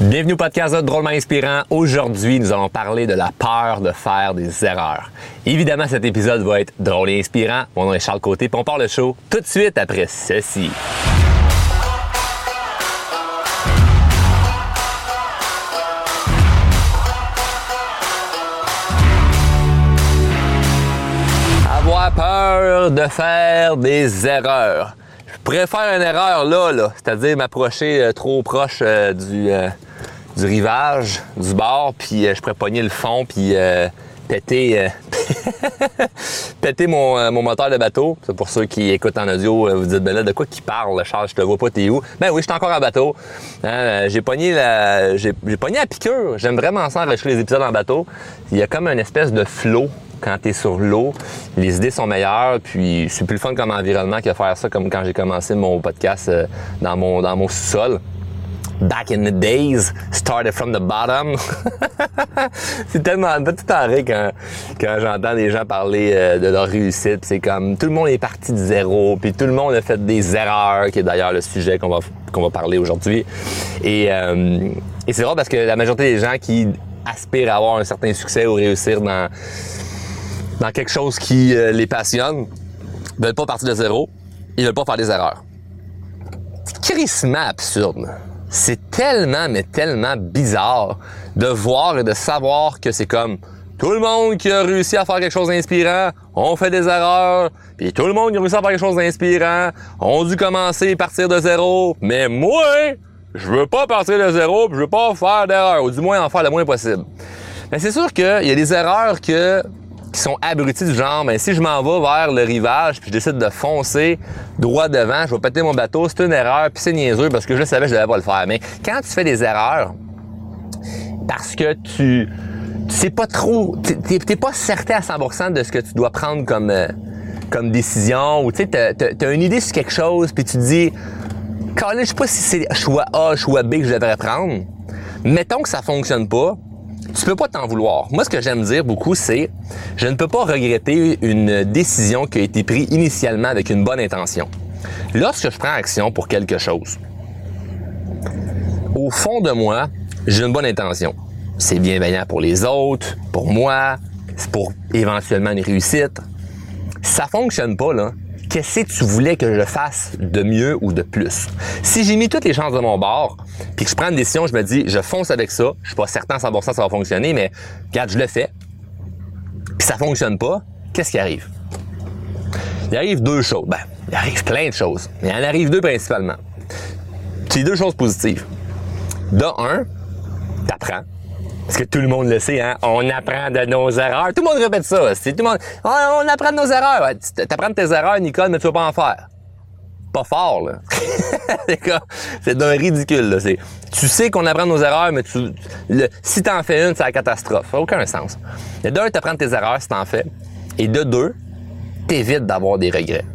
Bienvenue au podcast de Drôlement Inspirant. Aujourd'hui, nous allons parler de la peur de faire des erreurs. Évidemment, cet épisode va être drôle et inspirant. Mon nom est Charles Côté, puis on part le show tout de suite après ceci. Avoir peur de faire des erreurs. Je faire une erreur là, là c'est-à-dire m'approcher euh, trop proche euh, du, euh, du rivage, du bord, puis euh, je pourrais pogner le fond, puis euh, péter, euh, péter mon, mon moteur de bateau. Pour ceux qui écoutent en audio, vous dites, ben là, de quoi qui parle, Charles? Je te vois pas, t'es où? Ben oui, je suis encore en bateau. Hein, j'ai pogné la, j'ai, pogné piqûre. J'aime vraiment ça enregistrer les épisodes en bateau. Il y a comme une espèce de flow quand tu es sur l'eau, les idées sont meilleures, puis c'est plus fun comme environnement que faire ça comme quand j'ai commencé mon podcast dans mon, dans mon sous-sol. Back in the days, started from the bottom. c'est tellement tout en rire quand, quand j'entends des gens parler euh, de leur réussite. C'est comme tout le monde est parti de zéro, puis tout le monde a fait des erreurs, qui est d'ailleurs le sujet qu'on va, qu'on va parler aujourd'hui. Et, euh, et c'est drôle parce que la majorité des gens qui aspirent à avoir un certain succès ou réussir dans, dans quelque chose qui euh, les passionne, veulent pas partir de zéro, ils veulent pas faire des erreurs. C'est crissement absurde. C'est tellement, mais tellement bizarre de voir et de savoir que c'est comme tout le monde qui a réussi à faire quelque chose d'inspirant, on fait des erreurs, puis tout le monde qui a réussi à faire quelque chose d'inspirant, on dû commencer et partir de zéro, mais moi, je veux pas partir de zéro, puis je veux pas faire d'erreurs, ou du moins en faire le moins possible. Mais c'est sûr qu'il y a des erreurs que qui sont abrutis du genre, ben, si je m'en vais vers le rivage puis je décide de foncer droit devant, je vais péter mon bateau, c'est une erreur puis c'est niaiseux parce que je savais que je devais pas le faire. Mais quand tu fais des erreurs parce que tu tu sais pas trop, t'es pas certain à 100% de ce que tu dois prendre comme euh, comme décision ou tu sais t'as, t'as une idée sur quelque chose puis tu te dis Colin, je sais pas si c'est choix A, choix B que je devrais prendre. Mettons que ça fonctionne pas, tu peux pas t'en vouloir. Moi, ce que j'aime dire beaucoup, c'est je ne peux pas regretter une décision qui a été prise initialement avec une bonne intention. Lorsque je prends action pour quelque chose, au fond de moi, j'ai une bonne intention. C'est bienveillant pour les autres, pour moi, c'est pour éventuellement une réussite. Si ça fonctionne pas, là, qu'est-ce que tu voulais que je fasse de mieux ou de plus? Si j'ai mis toutes les chances de mon bord, puis que je prends une décision, je me dis, je fonce avec ça, je suis pas certain à 100% ça va fonctionner, mais regarde, je le fais, puis ça fonctionne pas, qu'est-ce qui arrive? Il arrive deux choses. Ben, il arrive plein de choses, mais il en arrive deux principalement. C'est deux choses positives. De un, t'apprends. Parce que tout le monde le sait, hein? On apprend de nos erreurs. Tout le monde répète ça. Tout le monde. Ah, on apprend de nos erreurs. T'apprends de tes erreurs, Nicole, mais tu vas pas en faire. Pas fort, là. c'est d'un ridicule, là. Tu sais qu'on apprend de nos erreurs, mais tu, le, si t'en fais une, c'est la catastrophe. Ça n'a aucun sens. De d'un, t'apprends tes erreurs si t'en fais. Et de deux, t'évites d'avoir des regrets.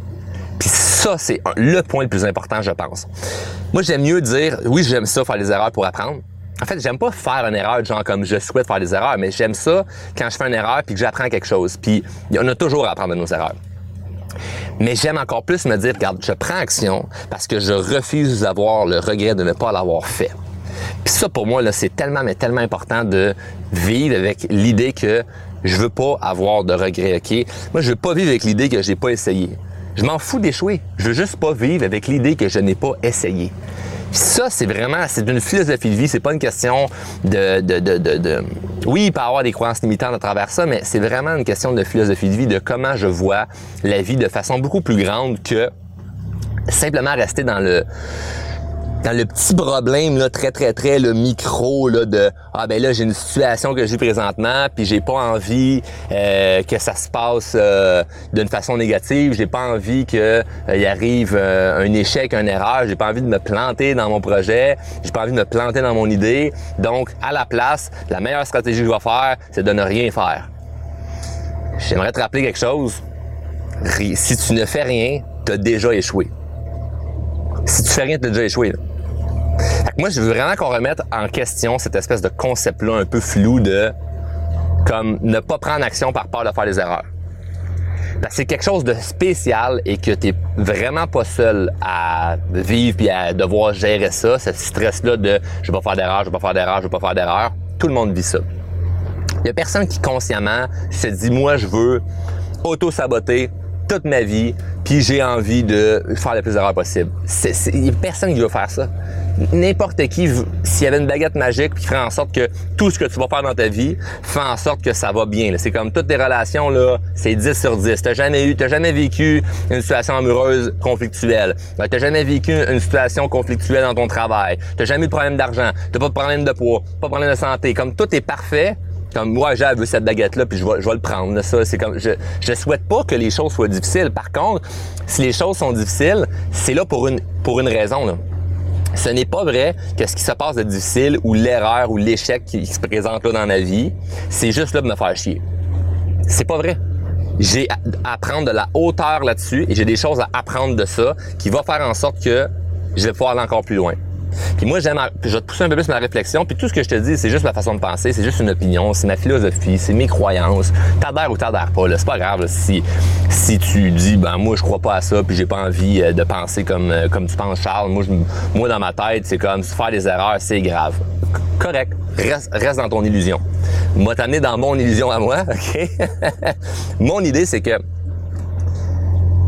Puis ça, c'est le point le plus important, je pense. Moi, j'aime mieux dire, oui, j'aime ça, faire des erreurs pour apprendre. En fait, j'aime pas faire une erreur, genre comme je souhaite faire des erreurs, mais j'aime ça quand je fais une erreur puis que j'apprends quelque chose. Puis on a toujours à apprendre de nos erreurs. Mais j'aime encore plus me dire, regarde, je prends action parce que je refuse d'avoir le regret de ne pas l'avoir fait. Puis ça, pour moi, là, c'est tellement, mais tellement important de vivre avec l'idée que je veux pas avoir de regrets, OK? Moi, je veux pas vivre avec l'idée que j'ai pas essayé. Je m'en fous d'échouer. Je veux juste pas vivre avec l'idée que je n'ai pas essayé. Ça, c'est vraiment, c'est une philosophie de vie. C'est pas une question de, de, de, de, Oui, il peut avoir des croyances limitantes à travers ça, mais c'est vraiment une question de philosophie de vie, de comment je vois la vie de façon beaucoup plus grande que simplement rester dans le dans le petit problème là très très très le micro là de ah ben là j'ai une situation que j'ai présentement puis j'ai pas envie euh, que ça se passe euh, d'une façon négative. J'ai pas envie que euh, arrive euh, un échec une erreur. J'ai pas envie de me planter dans mon projet. J'ai pas envie de me planter dans mon idée. Donc à la place la meilleure stratégie que je vais faire c'est de ne rien faire. J'aimerais te rappeler quelque chose. Si tu ne fais rien t'as déjà échoué. Si tu fais rien t'as déjà échoué là. Moi, je veux vraiment qu'on remette en question cette espèce de concept-là un peu flou de comme ne pas prendre action par peur de faire des erreurs. C'est quelque chose de spécial et que tu vraiment pas seul à vivre puis à devoir gérer ça, ce stress-là de je vais pas faire d'erreur, je vais pas faire d'erreur, je vais pas faire d'erreur. Tout le monde vit ça. Il y a personne qui consciemment se dit moi je veux auto-saboter toute ma vie, puis j'ai envie de faire le plus d'erreurs possible. Il n'y a personne qui veut faire ça. N'importe qui, s'il y avait une baguette magique qui ferait en sorte que tout ce que tu vas faire dans ta vie fait en sorte que ça va bien. C'est comme toutes tes relations, là, c'est 10 sur 10. T'as jamais eu, t'as jamais vécu une situation amoureuse conflictuelle. T'as jamais vécu une situation conflictuelle dans ton travail. T'as jamais eu de problème d'argent. T'as pas de problème de poids, pas de problème de santé. Comme tout est parfait, comme moi j'ai vu cette baguette là puis je vais, je le prendre ça c'est comme je je souhaite pas que les choses soient difficiles par contre si les choses sont difficiles c'est là pour une pour une raison là ce n'est pas vrai que ce qui se passe de difficile ou l'erreur ou l'échec qui se présente là dans la vie, c'est juste là de me faire chier. C'est pas vrai. J'ai à prendre de la hauteur là-dessus et j'ai des choses à apprendre de ça qui va faire en sorte que je vais pouvoir aller encore plus loin. Puis moi, j'aime, je vais te pousser un peu plus ma réflexion. Puis tout ce que je te dis, c'est juste ma façon de penser, c'est juste une opinion, c'est ma philosophie, c'est mes croyances. T'adhères ou t'adhères pas, là. C'est pas grave, si, si tu dis, ben, moi, je crois pas à ça, puis j'ai pas envie euh, de penser comme, euh, comme tu penses, Charles. Moi, moi, dans ma tête, c'est comme, faire des erreurs, c'est grave. Correct. Reste, reste dans ton illusion. Moi, t'amener dans mon illusion à moi, OK? mon idée, c'est que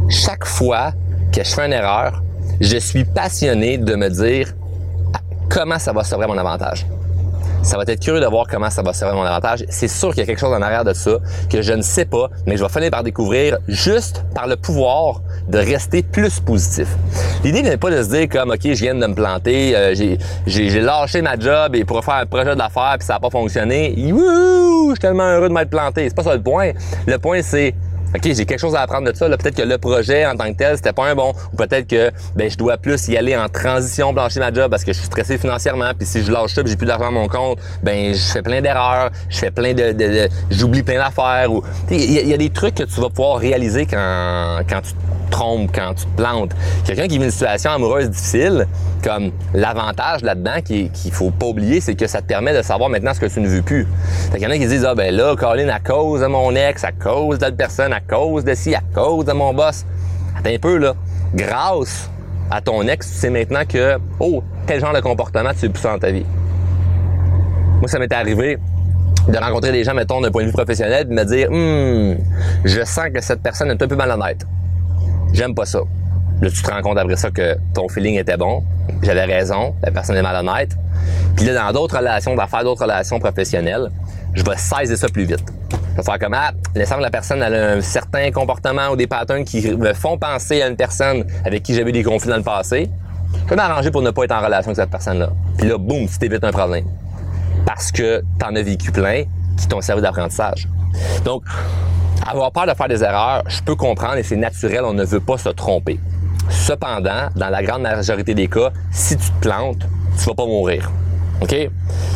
chaque fois que je fais une erreur, je suis passionné de me dire comment ça va servir mon avantage. Ça va être curieux de voir comment ça va servir mon avantage. C'est sûr qu'il y a quelque chose en arrière de ça que je ne sais pas, mais je vais finir par découvrir juste par le pouvoir de rester plus positif. L'idée n'est pas de se dire comme, OK, je viens de me planter, euh, j'ai lâché ma job et pour faire un projet d'affaires puis ça n'a pas fonctionné. Wouh, je suis tellement heureux de m'être planté. C'est pas ça le point. Le point, c'est OK, j'ai quelque chose à apprendre de ça. Peut-être que le projet en tant que tel, c'était pas un bon. Ou peut-être que ben, je dois plus y aller en transition blanchir ma job parce que je suis stressé financièrement. Puis si je lâche ça j'ai plus d'argent à mon compte, ben je fais plein d'erreurs, je fais plein de. de, j'oublie plein d'affaires. Ou il y, a des trucs que tu vas pouvoir réaliser quand, quand tu te trompes, quand tu te plantes. Quelqu'un qui vit une situation amoureuse difficile, comme l'avantage là-dedans qu'il faut pas oublier, c'est que ça te permet de savoir maintenant ce que tu ne veux plus. Fait qu'il y en a qui disent Ah ben là, Colin, à cause de mon ex, à cause d'autres personne, à cause de ci, à cause de mon boss. Attends un peu, là. Grâce à ton ex, tu sais maintenant que, oh, quel genre de comportement tu plus dans ta vie. Moi, ça m'est arrivé de rencontrer des gens, mettons, d'un point de vue professionnel, de me dire, hum, je sens que cette personne est un peu malhonnête. J'aime pas ça. Là, tu te rends compte après ça que ton feeling était bon. J'avais raison. La personne est malhonnête. Puis là, dans d'autres relations d'affaires, d'autres relations professionnelles, je vais saisir ça plus vite. Je vais faire comme, ah, laissant la personne a un certain comportement ou des patterns qui me font penser à une personne avec qui j'avais des conflits dans le passé. Je vais m'arranger pour ne pas être en relation avec cette personne-là. Puis là, boum, tu t'évites un problème. Parce que tu en as vécu plein qui t'ont servi d'apprentissage. Donc, avoir peur de faire des erreurs, je peux comprendre et c'est naturel, on ne veut pas se tromper. Cependant, dans la grande majorité des cas, si tu te plantes, tu vas pas mourir. OK?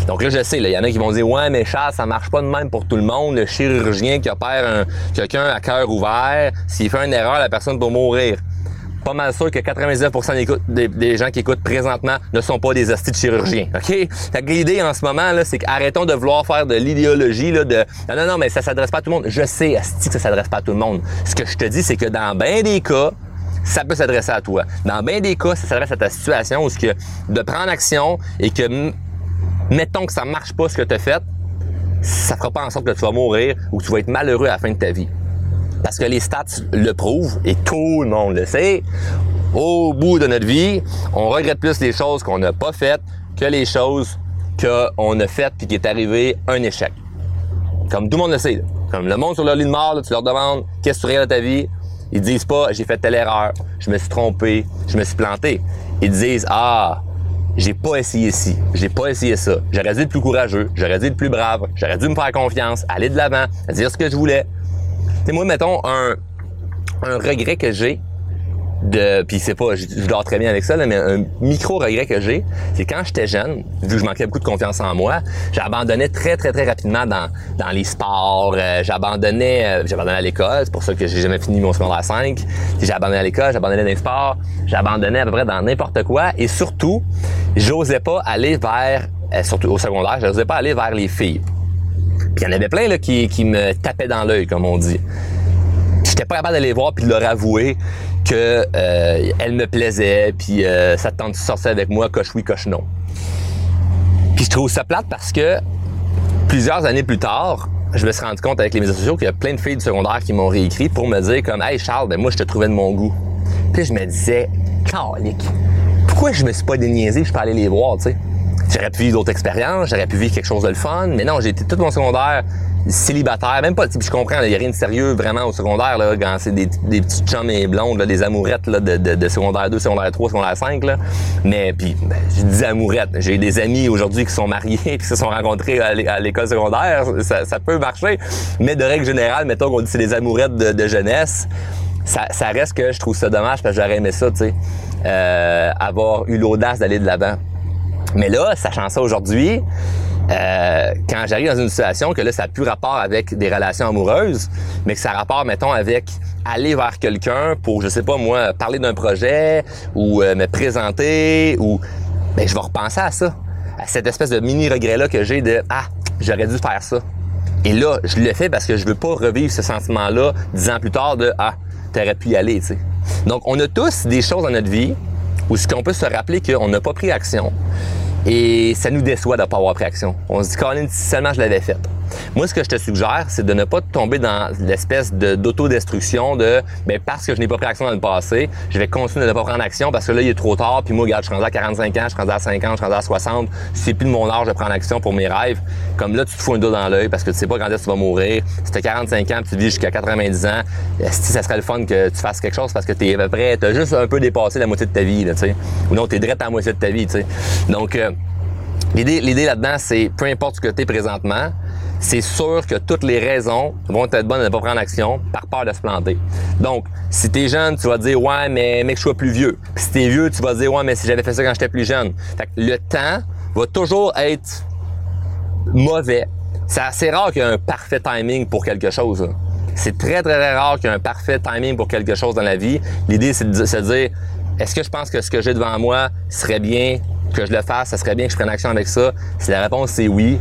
Donc là, je sais, il y en a qui vont dire Ouais, mais Charles, ça marche pas de même pour tout le monde. Le chirurgien qui opère quelqu'un à cœur ouvert, s'il fait une erreur, la personne peut mourir. Pas mal sûr que 99% des, gens qui écoutent présentement ne sont pas des hosties de chirurgiens. OK? L'idée en ce moment, là, c'est qu'arrêtons de vouloir faire de l'idéologie là, de Non, non, non, mais ça s'adresse pas à tout le monde. Je sais, hostie, que ça s'adresse pas à tout le monde. Ce que je te dis, c'est que dans bien des cas, ça peut s'adresser à toi. Dans bien des cas, ça s'adresse à ta situation où ce que de prendre action et que mettons que ça marche pas ce que tu as fait, ça fera pas en sorte que tu vas mourir ou que tu vas être malheureux à la fin de ta vie. Parce que les stats le prouvent et tout le monde le sait. Au bout de notre vie, on regrette plus les choses qu'on n'a pas faites que les choses qu'on a faites puis qui est arrivé un échec. Comme tout le monde le sait. Comme le monde sur leur lit de mort, tu leur demandes qu'est-ce que tu regardes de ta vie? Ils disent pas j'ai fait telle erreur, je me suis trompé, je me suis planté. Ils disent ah j'ai pas essayé ci, j'ai pas essayé ça. J'aurais dû être plus courageux, j'aurais dû être plus brave, j'aurais dû me faire confiance, aller de l'avant, dire ce que je voulais. Tu moi, mettons, un, un regret que j'ai, de puis c'est pas je, dors très bien avec ça mais un micro regret que j'ai c'est quand j'étais jeune vu que je manquais beaucoup de confiance en moi j'abandonnais très très très rapidement dans dans les sports euh, j'abandonnais euh, j'abandonnais à l'école c'est pour ça que j'ai jamais fini mon secondaire 5 j'ai abandonné à l'école j'abandonnais dans les sports j'abandonnais à peu près dans n'importe quoi et surtout j'osais pas aller vers euh, surtout au secondaire j'osais pas aller vers les filles. Puis il y en avait plein là qui qui me tapaient dans l'œil comme on dit j'étais pas capable d'aller voir puis de leur avouer que euh, elle me plaisait, puis euh, ça tente de sortir avec moi, coche oui, coche non. Puis je trouve ça plate parce que plusieurs années plus tard, je me suis rendu compte avec les médias sociaux qu'il y a plein de filles du secondaire qui m'ont réécrit pour me dire comme Hey Charles, ben moi je te trouvais de mon goût. Puis je me disais, calique, pourquoi je me suis pas déniaisé, je peux aller les voir, tu sais? J'aurais pu vivre d'autres expériences, j'aurais pu vivre quelque chose de le fun, mais non, j'ai été tout mon secondaire célibataire, même pas, je comprends, il n'y a rien de sérieux vraiment au secondaire, là, quand c'est des, des petites chums et blondes, des amourettes là, de, de, secondaire 2, secondaire 3, secondaire 5. Là. Mais puis, ben, je amourettes. J'ai des amis aujourd'hui qui sont mariés et qui se sont rencontrés à l'école secondaire. Ça, ça, peut marcher. Mais de règle générale, mettons qu'on dit c'est des amourettes de, de jeunesse, ça, ça, reste que je trouve ça dommage parce que j'aurais aimé ça, tu sais, euh, avoir eu l'audace d'aller de l'avant. Mais là, sachant ça aujourd'hui, euh, quand j'arrive dans une situation que là, ça n'a plus rapport avec des relations amoureuses, mais que ça a rapport, mettons, avec aller vers quelqu'un pour, je sais pas moi, parler d'un projet ou euh, me présenter ou ben je vais repenser à ça, à cette espèce de mini regret là que j'ai de ah j'aurais dû faire ça. Et là, je le fais parce que je veux pas revivre ce sentiment-là dix ans plus tard de ah t'aurais pu y aller, tu sais. Donc on a tous des choses dans notre vie où ce qu'on peut se rappeler qu'on n'a pas pris action et ça nous déçoit de ne pas avoir pris action. On se dit, Colin, si seulement je l'avais faite. Moi, ce que je te suggère, c'est de ne pas tomber dans l'espèce d'autodestruction de, ben, parce que je n'ai pas pris action dans le passé, je vais continuer de ne pas prendre action parce que là, il est trop tard, puis moi, regarde, je suis rendu à 45 ans, je suis rendu à 50, je suis rendu à 60, c'est plus de mon âge de prendre action pour mes rêves. Comme là, tu te fous un dos dans l'œil parce que tu sais pas quand est-ce que tu vas mourir. Si as 45 ans, tu vis jusqu'à 90 ans, si ça serait le fun que tu fasses quelque chose parce que tu es à peu près, tu as juste un peu dépassé la moitié de ta vie, tu sais? Ou non, tu es direct à la moitié de ta vie, tu sais? Donc, euh, L'idée, là-dedans, c'est peu importe ce que tu es présentement, c'est sûr que toutes les raisons vont être bonnes de ne pas prendre action par peur de se planter. Donc, si tu es jeune, tu vas dire ouais, mais mec, je sois plus vieux. Puis si es vieux, tu vas dire ouais, mais si j'avais fait ça quand j'étais plus jeune. Le temps va toujours être mauvais. C'est assez rare qu'il y ait un parfait timing pour quelque chose. C'est très, très, rare qu'il y ait un parfait timing pour quelque chose dans la vie. L'idée, c'est de se dire, est-ce que je pense que ce que j'ai devant moi serait bien que je le fasse, ça serait bien que je prenne action avec ça. Si la réponse c'est oui,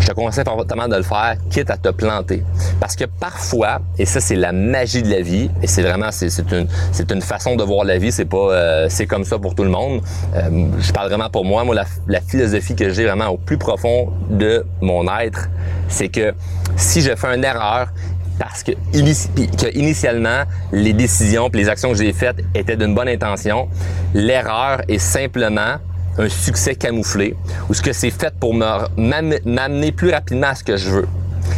je te conseille fortement de le faire, quitte à te planter. Parce que parfois, et ça c'est la magie de la vie, et c'est vraiment c'est, une, c'est une façon de voir la vie, c'est pas euh, c'est comme ça pour tout le monde. Euh, je parle vraiment pour moi, moi la philosophie que j'ai vraiment au plus profond de mon être, c'est que si je fais une erreur, parce que, initialement, les décisions et les actions que j'ai faites étaient d'une bonne intention. L'erreur est simplement un succès camouflé ou ce que c'est fait pour m'amener plus rapidement à ce que je veux.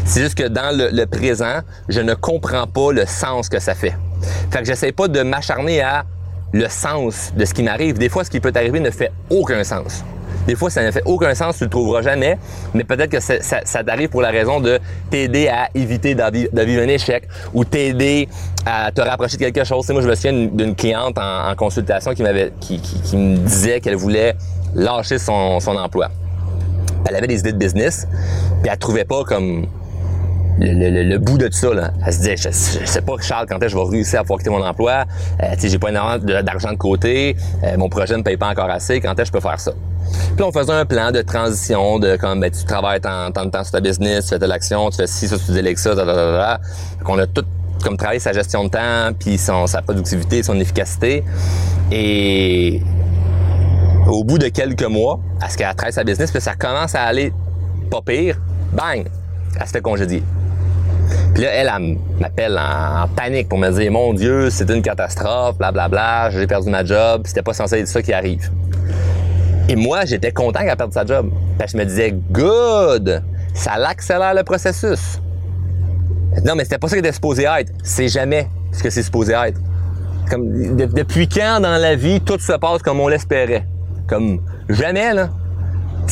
C'est juste que dans le, présent, je ne comprends pas le sens que ça fait. Fait que j'essaie pas de m'acharner à le sens de ce qui m'arrive. Des fois, ce qui peut arriver ne fait aucun sens. Des fois, ça ne fait aucun sens, tu le trouveras jamais, mais peut-être que ça, t'arrive pour la raison de t'aider à éviter de vivre un échec ou t'aider à te rapprocher de quelque chose. moi, je me souviens d'une cliente en, consultation qui me disait qu'elle voulait lâcher son, emploi. Elle avait des idées de business, puis elle trouvait pas comme le, bout de tout ça. Là. Elle se disait, je, sais pas, Charles, quand est-ce que je vais réussir à pouvoir quitter mon emploi? Euh, j'ai pas d'argent de côté. Euh, mon projet ne paye pas encore assez. Quand est-ce que je peux faire ça? Puis on faisait un plan de transition de comme ben, tu travailles tant, de temps sur ta business, tu fais de l'action, tu fais ci, ça, tu délègues ça, ta, ta, on a tout comme travaillé sa gestion de temps, puis son, sa productivité, son efficacité. Et au bout de quelques mois, à ce qu'elle travaille sa business, puis ça commence à aller pas pire, bang, elle se fait congédier. Là, elle, elle, m'appelle en, panique pour me dire Mon Dieu, c'est une catastrophe, blablabla, bla, bla, j'ai perdu ma job, c'était pas censé être ça qui arrive. Et moi, j'étais content qu'elle perde sa job. Parce que je me disais Good! Ça l'accélère le processus. Non, mais c'était pas ça qui était supposé être. C'est jamais ce que c'est supposé être. Comme depuis quand dans la vie tout se passe comme on l'espérait? Comme jamais, là.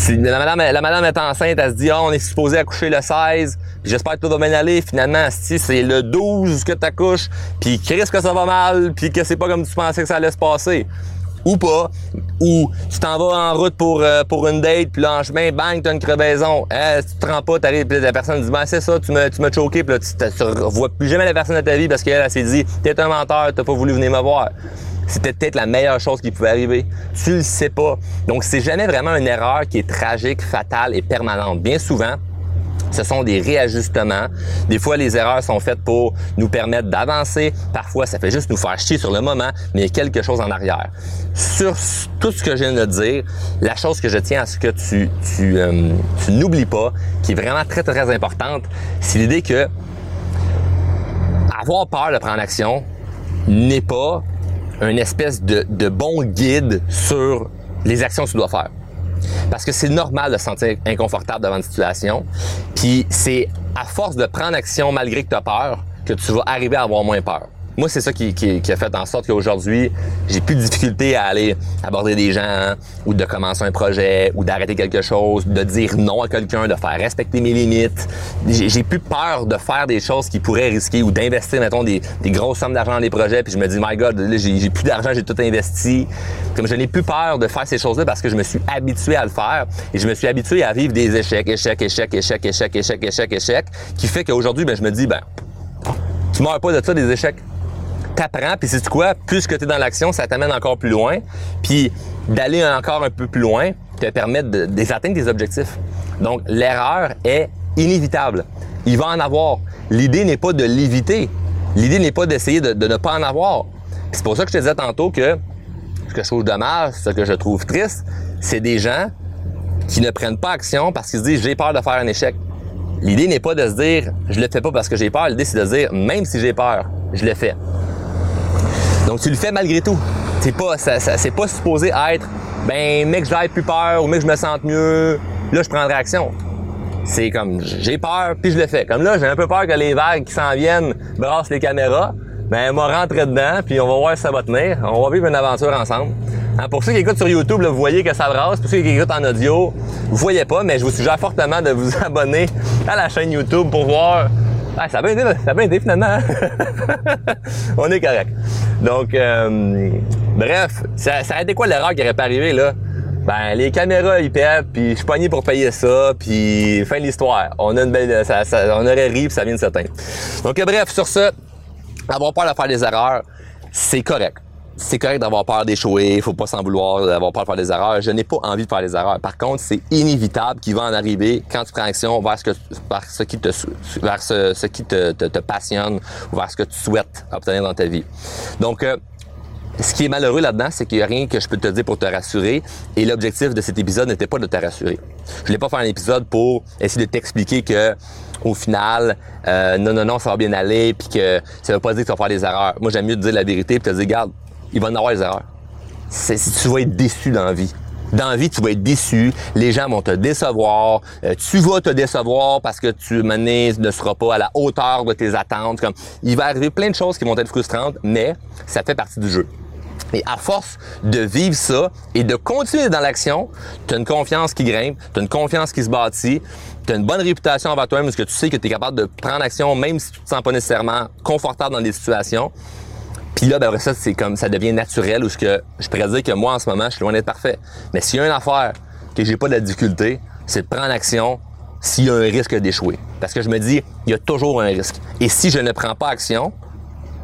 La madame, la madame est enceinte, elle se dit, oh, on est supposé accoucher le 16, puis j'espère que tout va bien aller. Finalement, si c'est le 12 que tu accouches, puis risque que ça va mal, puis que c'est pas comme tu pensais que ça allait se passer. Ou pas. Ou tu t'en vas en route pour, euh, pour une date, puis là, en chemin, bang, t'as une crevaison. Eh, si tu te rends pas, t'arrives, puis la personne dit, ben c'est ça, tu m'as tu choqué, puis là, tu, tu revois plus jamais la personne de ta vie parce qu'elle elle, s'est dit, t'es un menteur, t'as pas voulu venir me voir c'était peut-être la meilleure chose qui pouvait arriver. Tu le sais pas. Donc, c'est jamais vraiment une erreur qui est tragique, fatale et permanente. Bien souvent, ce sont des réajustements. Des fois, les erreurs sont faites pour nous permettre d'avancer. Parfois, ça fait juste nous faire chier sur le moment, mais il y a quelque chose en arrière. Sur tout ce que je viens de dire, la chose que je tiens à ce que tu, tu, euh, tu n'oublies pas, qui est vraiment très, très importante, c'est l'idée que avoir peur de prendre action n'est pas une espèce de, de bon guide sur les actions que tu dois faire. Parce que c'est normal de se sentir inconfortable devant une situation. Puis c'est à force de prendre action malgré que tu as peur que tu vas arriver à avoir moins peur. Moi, c'est ça qui, a fait en sorte qu'aujourd'hui, j'ai plus de difficulté à aller aborder des gens ou de commencer un projet ou d'arrêter quelque chose, de dire non à quelqu'un, de faire respecter mes limites. J'ai plus peur de faire des choses qui pourraient risquer ou d'investir, mettons, des, grosses sommes d'argent dans des projets puis je me dis, my God, j'ai plus d'argent, j'ai tout investi. Comme je n'ai plus peur de faire ces choses-là parce que je me suis habitué à le faire et je me suis habitué à vivre des échecs, échecs, échecs, échecs, échecs, échecs, échecs, échecs, qui fait qu'aujourd'hui, ben, je me dis, ben, tu meurs pas de ça, des échecs t'apprends, puis c'est quoi, plus que tu es dans l'action, ça t'amène encore plus loin. Puis d'aller encore un peu plus loin te permet d'atteindre tes objectifs. Donc l'erreur est inévitable. Il va en avoir. L'idée n'est pas de l'éviter. L'idée n'est pas d'essayer de, ne pas en avoir. C'est pour ça que je te disais tantôt que ce que je trouve dommage, ce que je trouve triste, c'est des gens qui ne prennent pas action parce qu'ils se disent j'ai peur de faire un échec. L'idée n'est pas de se dire je le fais pas parce que j'ai peur. L'idée c'est de se dire même si j'ai peur, je le fais. Donc tu le fais malgré tout. C'est pas, ça, c'est pas supposé être, ben mec, j'aille plus peur ou mec, je me sente mieux. Là, je prendrai action. C'est comme, j'ai peur, puis je le fais. Comme là, j'ai un peu peur que les vagues qui s'en viennent brassent les caméras. Ben, m'a rentré dedans, puis on va voir si ça va tenir. On va vivre une aventure ensemble. Hein, pour ceux qui écoutent sur YouTube, vous voyez que ça brasse. Pour ceux qui écoutent en audio, vous voyez pas, mais je vous suggère fortement de vous abonner à la chaîne YouTube pour voir ah, ça a bien ça a bien finalement. Hein? On est correct. Donc, euh, bref, ça, ça a été quoi l'erreur qui aurait pas arrivé là? Ben, les caméras, ils pètent, puis je suis pogné pour payer ça, puis fin de l'histoire. On a une belle, ça, on aurait ri, puis ça vient de s'atteindre. Donc, bref, sur ça, avoir peur de faire des erreurs, c'est correct c'est correct d'avoir peur d'échouer, faut pas s'en vouloir d'avoir peur de faire des erreurs. Je n'ai pas envie de faire des erreurs. Par contre, c'est inévitable qu'il va en arriver quand tu prends action vers ce, que, vers ce qui, te, vers ce, qui te, te, passionne ou vers ce que tu souhaites obtenir dans ta vie. Donc, euh, ce qui est malheureux là-dedans, c'est qu'il n'y a rien que je peux te dire pour te rassurer. Et l'objectif de cet épisode n'était pas de te rassurer. Je voulais pas faire un épisode pour essayer de t'expliquer que au final, euh, non, non, non, ça va bien aller, puis que ça veut pas dire que tu vas faire des erreurs. Moi, j'aime mieux te dire la vérité, puis te dire, regarde, il va en avoir des erreurs. Tu vas être déçu dans la vie. Dans la vie, tu vas être déçu, les gens vont te décevoir, euh, tu vas te décevoir parce que tu mené ne seras pas à la hauteur de tes attentes. Comme, il va arriver plein de choses qui vont être frustrantes, mais ça fait partie du jeu. Et à force de vivre ça et de continuer dans l'action, tu as une confiance qui grimpe, tu as une confiance qui se bâtit, tu as une bonne réputation envers toi-même parce que tu sais que tu es capable de prendre action même si tu te sens pas nécessairement confortable dans des situations. Puis là, ben, ça, c'est comme ça devient naturel ou ce que je pourrais dire que moi, en ce moment, je suis loin d'être parfait. Mais s'il y a une affaire que j'ai pas de difficulté, c'est de prendre action s'il y a un risque d'échouer. Parce que je me dis, il y a toujours un risque. Et si je ne prends pas action,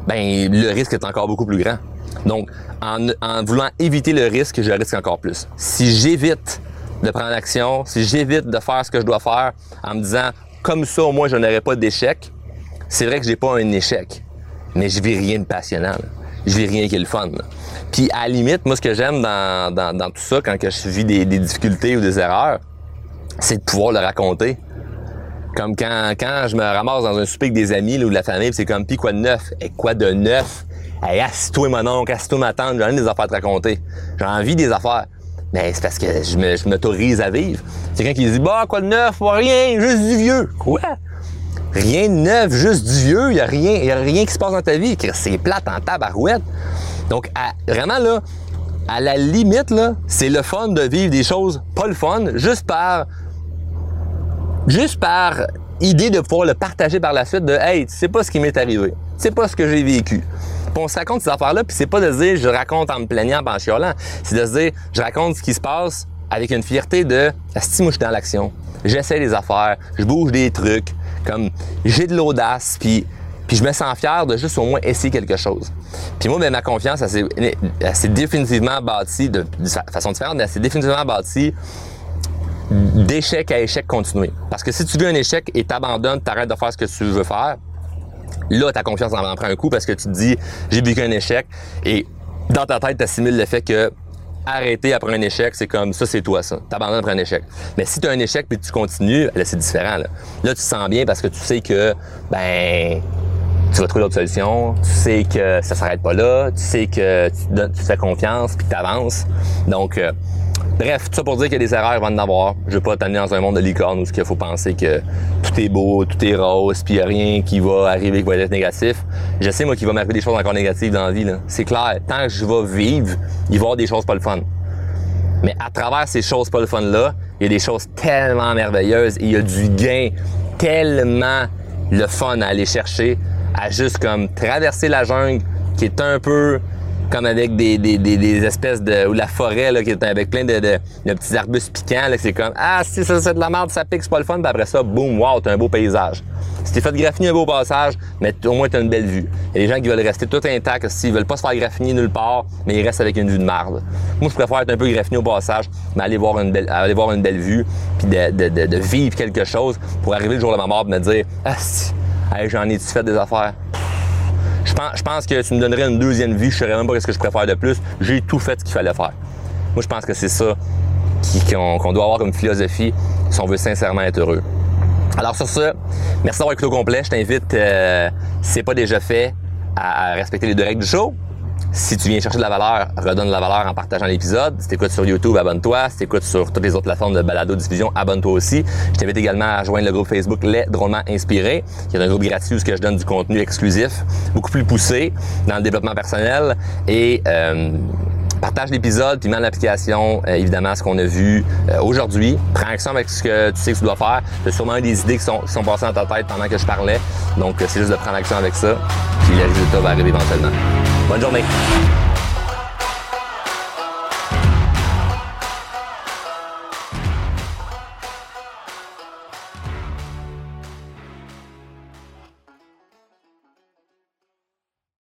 ben le risque est encore beaucoup plus grand. Donc, en, en voulant éviter le risque, je risque encore plus. Si j'évite de prendre action, si j'évite de faire ce que je dois faire en me disant, comme ça, au moins, je n'aurai pas d'échec, c'est vrai que j'ai pas un échec mais je vis rien de passionnant. Je vis rien qui est le fun. Puis à la limite, moi, ce que j'aime dans, dans, tout ça, quand que je vis des, difficultés ou des erreurs, c'est de pouvoir le raconter. Comme quand, quand je me ramasse dans un souper avec des amis ou de la famille, c'est comme, pis quoi de neuf? Et quoi de neuf? Hey, assis-toi mon oncle, assis-toi ma tante, j'ai envie des affaires à te raconter. J'ai envie des affaires. Mais c'est parce que je m'autorise à vivre. C'est quelqu'un qui dit, bah, quoi de neuf? rien, juste du vieux. Quoi? Rien de neuf, juste du vieux, il n'y a, rien, a rien qui se passe dans ta vie. C'est plate en tabarouette. Donc, vraiment, là, à la limite, là, c'est le fun de vivre des choses pas le fun, juste par. Juste par idée de pouvoir le partager par la suite de Hey, tu sais pas ce qui m'est arrivé. Tu sais pas ce que j'ai vécu. Puis on se raconte ces affaires-là, puis c'est pas de dire je raconte en me plaignant, en chiolant. C'est de se dire je raconte ce qui se passe avec une fierté de si moi je suis dans l'action. J'essaie des affaires, je bouge des trucs, comme j'ai de l'audace, puis puis je me sens fier de juste au moins essayer quelque chose. Puis moi, ben, ma confiance, elle s'est définitivement bâtie de, façon différente, mais elle s'est définitivement bâtie d'échec à échec continuer. Parce que si tu vis un échec et t'abandonnes, t'arrêtes de faire ce que tu veux faire, là, ta confiance en prend un coup parce que tu te dis, j'ai vécu un échec et dans ta tête, tu assimiles le fait que arrêter après un échec, c'est comme ça, c'est toi, ça. T'abandonnes après un échec. Mais si tu as un échec puis tu continues, là, c'est différent. Là. là, tu te sens bien parce que tu sais que, ben, tu vas trouver d'autres solutions. Tu sais que ça s'arrête pas là. Tu sais que tu, tu fais confiance puis tu avances. Donc, euh, Bref, tout ça pour dire qu'il y a des erreurs, il va en avoir. Je veux pas t'amener dans un monde de licorne où il faut penser que tout est beau, tout est rose, puis il n'y a rien qui va arriver qui va être négatif. Je sais, moi, qu'il va m'arriver des choses encore négatives dans la vie. C'est clair, tant que je vais vivre, il va y avoir des choses pas le fun. Mais à travers ces choses pas le fun-là, il y a des choses tellement merveilleuses et il y a du gain tellement le fun à aller chercher, à juste comme traverser la jungle qui est un peu comme avec des, des, des, espèces de. ou la forêt là, qui est avec plein de, de, petits arbustes piquants. Là, c'est comme Ah, si ça c'est de la merde, ça pique, c'est pas le fun. Puis après ça, boum, wow, t'as un beau paysage. Si t'es fait graffiner un beau passage, mais au moins t'as une belle vue. Il y a des gens qui veulent rester tout intacts, s'ils veulent pas se faire graffiner nulle part, mais ils restent avec une vue de marde. Moi, je préfère être un peu graffiné au passage, mais aller voir une belle, aller voir une belle vue, puis de, de, de, vivre quelque chose pour arriver le jour de ma mort et me dire Ah, si, j'en ai-tu fait des affaires? Je pense, que tu me donnerais une deuxième vie, je ne saurais même pas ce que je préfère de plus. J'ai tout fait ce qu'il fallait faire. Moi, je pense que c'est ça qu'on doit avoir comme philosophie si on veut sincèrement être heureux. Alors sur ce, merci d'avoir écouté au complet. Je t'invite, euh, si c'est pas déjà fait, à respecter les deux règles du show. Si tu viens chercher de la valeur, redonne de la valeur en partageant l'épisode. Si t'écoutes sur YouTube, abonne-toi. Si t'écoutes sur toutes les autres plateformes de balado-diffusion, abonne-toi aussi. Je t'invite également à joindre le groupe Facebook Les Drôlement Inspirés, qui est un groupe gratuit où je donne du contenu exclusif, beaucoup plus poussé dans le développement personnel et euh, partage l'épisode, puis mets en application, euh, évidemment, ce qu'on a vu euh, aujourd'hui. Prends action avec ce que tu sais que tu dois faire. Tu as sûrement des idées qui sont, passées dans ta tête pendant que je parlais. Donc, c'est juste de prendre action avec ça, puis le résultat va arriver éventuellement. Bonne journée.